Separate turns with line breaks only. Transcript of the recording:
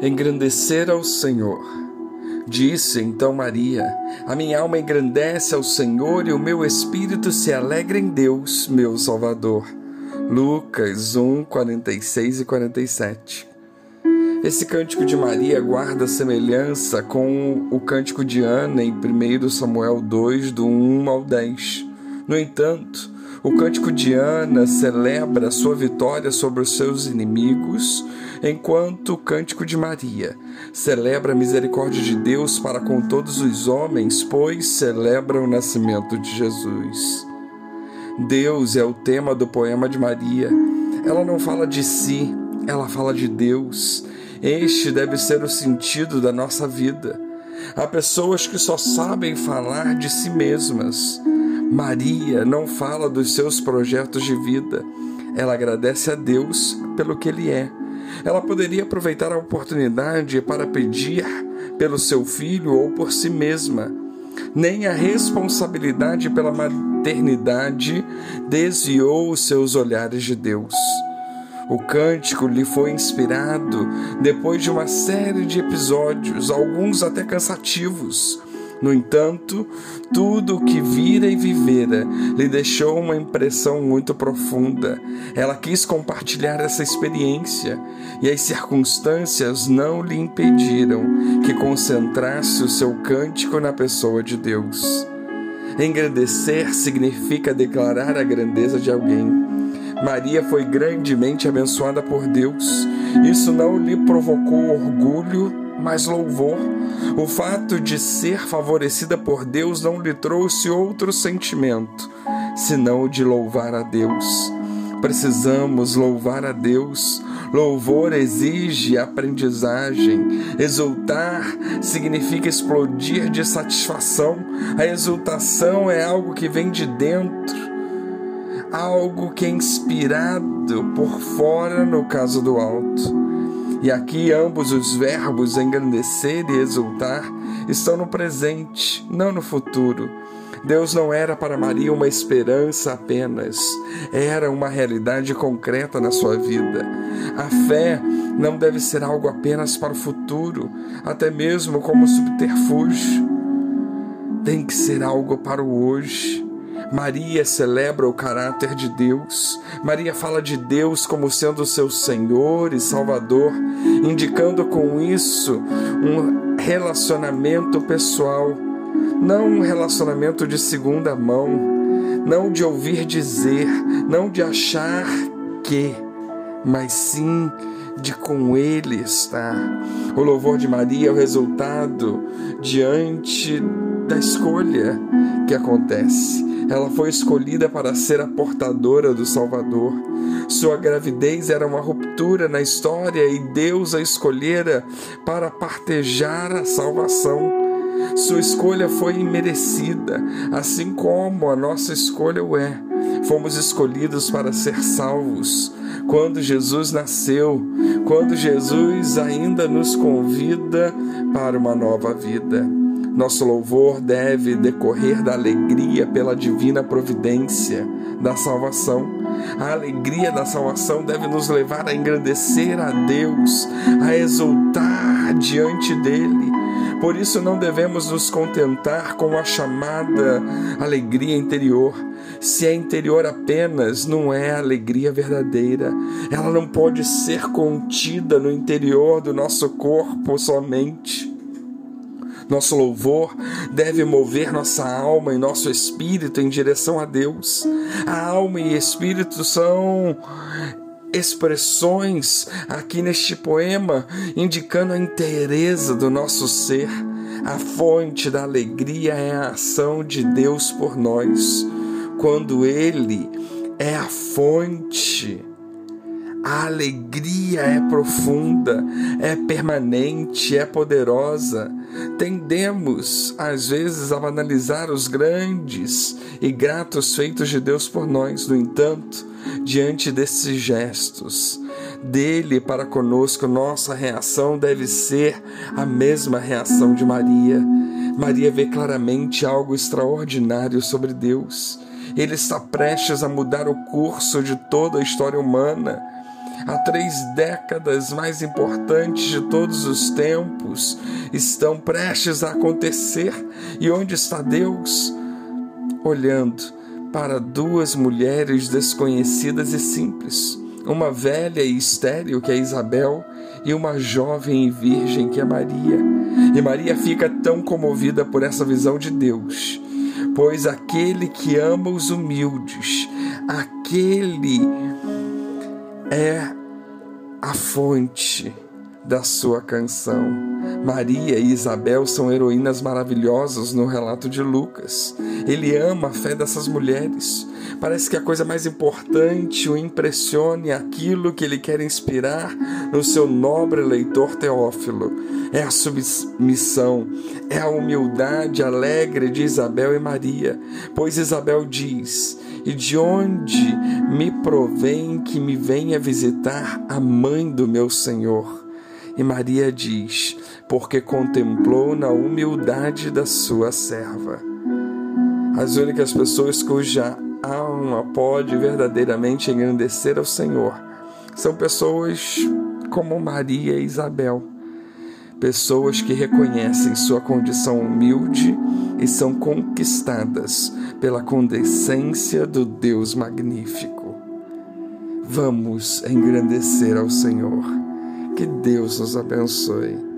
Engrandecer ao Senhor. Disse então Maria: A minha alma engrandece ao Senhor e o meu espírito se alegra em Deus, meu Salvador. Lucas 1, 46 e 47. Esse cântico de Maria guarda semelhança com o cântico de Ana em 1 Samuel 2, do 1 ao 10. No entanto, o cântico de Ana celebra sua vitória sobre os seus inimigos, enquanto o cântico de Maria celebra a misericórdia de Deus para com todos os homens, pois celebra o nascimento de Jesus. Deus é o tema do poema de Maria. Ela não fala de si, ela fala de Deus. Este deve ser o sentido da nossa vida. Há pessoas que só sabem falar de si mesmas Maria não fala dos seus projetos de vida. Ela agradece a Deus pelo que Ele é. Ela poderia aproveitar a oportunidade para pedir pelo seu filho ou por si mesma. Nem a responsabilidade pela maternidade desviou os seus olhares de Deus. O cântico lhe foi inspirado depois de uma série de episódios, alguns até cansativos, no entanto, tudo o que vira e vivera lhe deixou uma impressão muito profunda. Ela quis compartilhar essa experiência e as circunstâncias não lhe impediram que concentrasse o seu cântico na pessoa de Deus. Engrandecer significa declarar a grandeza de alguém. Maria foi grandemente abençoada por Deus. Isso não lhe provocou orgulho mas louvor. O fato de ser favorecida por Deus não lhe trouxe outro sentimento, senão o de louvar a Deus. Precisamos louvar a Deus. Louvor exige aprendizagem. Exultar significa explodir de satisfação. A exultação é algo que vem de dentro, algo que é inspirado por fora, no caso do alto. E aqui ambos os verbos engrandecer e exultar estão no presente, não no futuro. Deus não era para Maria uma esperança apenas, era uma realidade concreta na sua vida. A fé não deve ser algo apenas para o futuro, até mesmo como subterfúgio. Tem que ser algo para o hoje. Maria celebra o caráter de Deus. Maria fala de Deus como sendo seu Senhor e Salvador, indicando com isso um relacionamento pessoal, não um relacionamento de segunda mão, não de ouvir dizer, não de achar que, mas sim de com Ele estar. O louvor de Maria é o resultado diante da escolha que acontece. Ela foi escolhida para ser a portadora do Salvador. Sua gravidez era uma ruptura na história e Deus a escolhera para partejar a salvação. Sua escolha foi imerecida, assim como a nossa escolha o é. Fomos escolhidos para ser salvos. Quando Jesus nasceu, quando Jesus ainda nos convida para uma nova vida. Nosso louvor deve decorrer da alegria pela divina providência da salvação. A alegria da salvação deve nos levar a engrandecer a Deus, a exultar diante dele. Por isso não devemos nos contentar com a chamada alegria interior. Se é interior apenas, não é alegria verdadeira. Ela não pode ser contida no interior do nosso corpo somente. Nosso louvor deve mover nossa alma e nosso espírito em direção a Deus. A alma e espírito são expressões aqui neste poema indicando a inteireza do nosso ser. A fonte da alegria é a ação de Deus por nós. Quando Ele é a fonte, a alegria é profunda, é permanente, é poderosa. Tendemos, às vezes, a banalizar os grandes e gratos feitos de Deus por nós. No entanto, diante desses gestos dele para conosco, nossa reação deve ser a mesma reação de Maria. Maria vê claramente algo extraordinário sobre Deus. Ele está prestes a mudar o curso de toda a história humana há três décadas mais importantes de todos os tempos estão prestes a acontecer. E onde está Deus? Olhando para duas mulheres desconhecidas e simples, uma velha e estéril que é Isabel e uma jovem e virgem que é Maria. E Maria fica tão comovida por essa visão de Deus, pois aquele que ama os humildes, aquele é a fonte da sua canção. Maria e Isabel são heroínas maravilhosas no relato de Lucas. Ele ama a fé dessas mulheres. Parece que a coisa mais importante o impressione aquilo que ele quer inspirar no seu nobre leitor Teófilo. É a submissão, é a humildade alegre de Isabel e Maria. Pois Isabel diz: E de onde me provém que me venha visitar a mãe do meu Senhor? E Maria diz: Porque contemplou na humildade da sua serva. As únicas pessoas cuja alma pode verdadeiramente engrandecer ao Senhor são pessoas como Maria e Isabel. Pessoas que reconhecem sua condição humilde e são conquistadas pela condescência do Deus magnífico. Vamos engrandecer ao Senhor. Que Deus nos abençoe.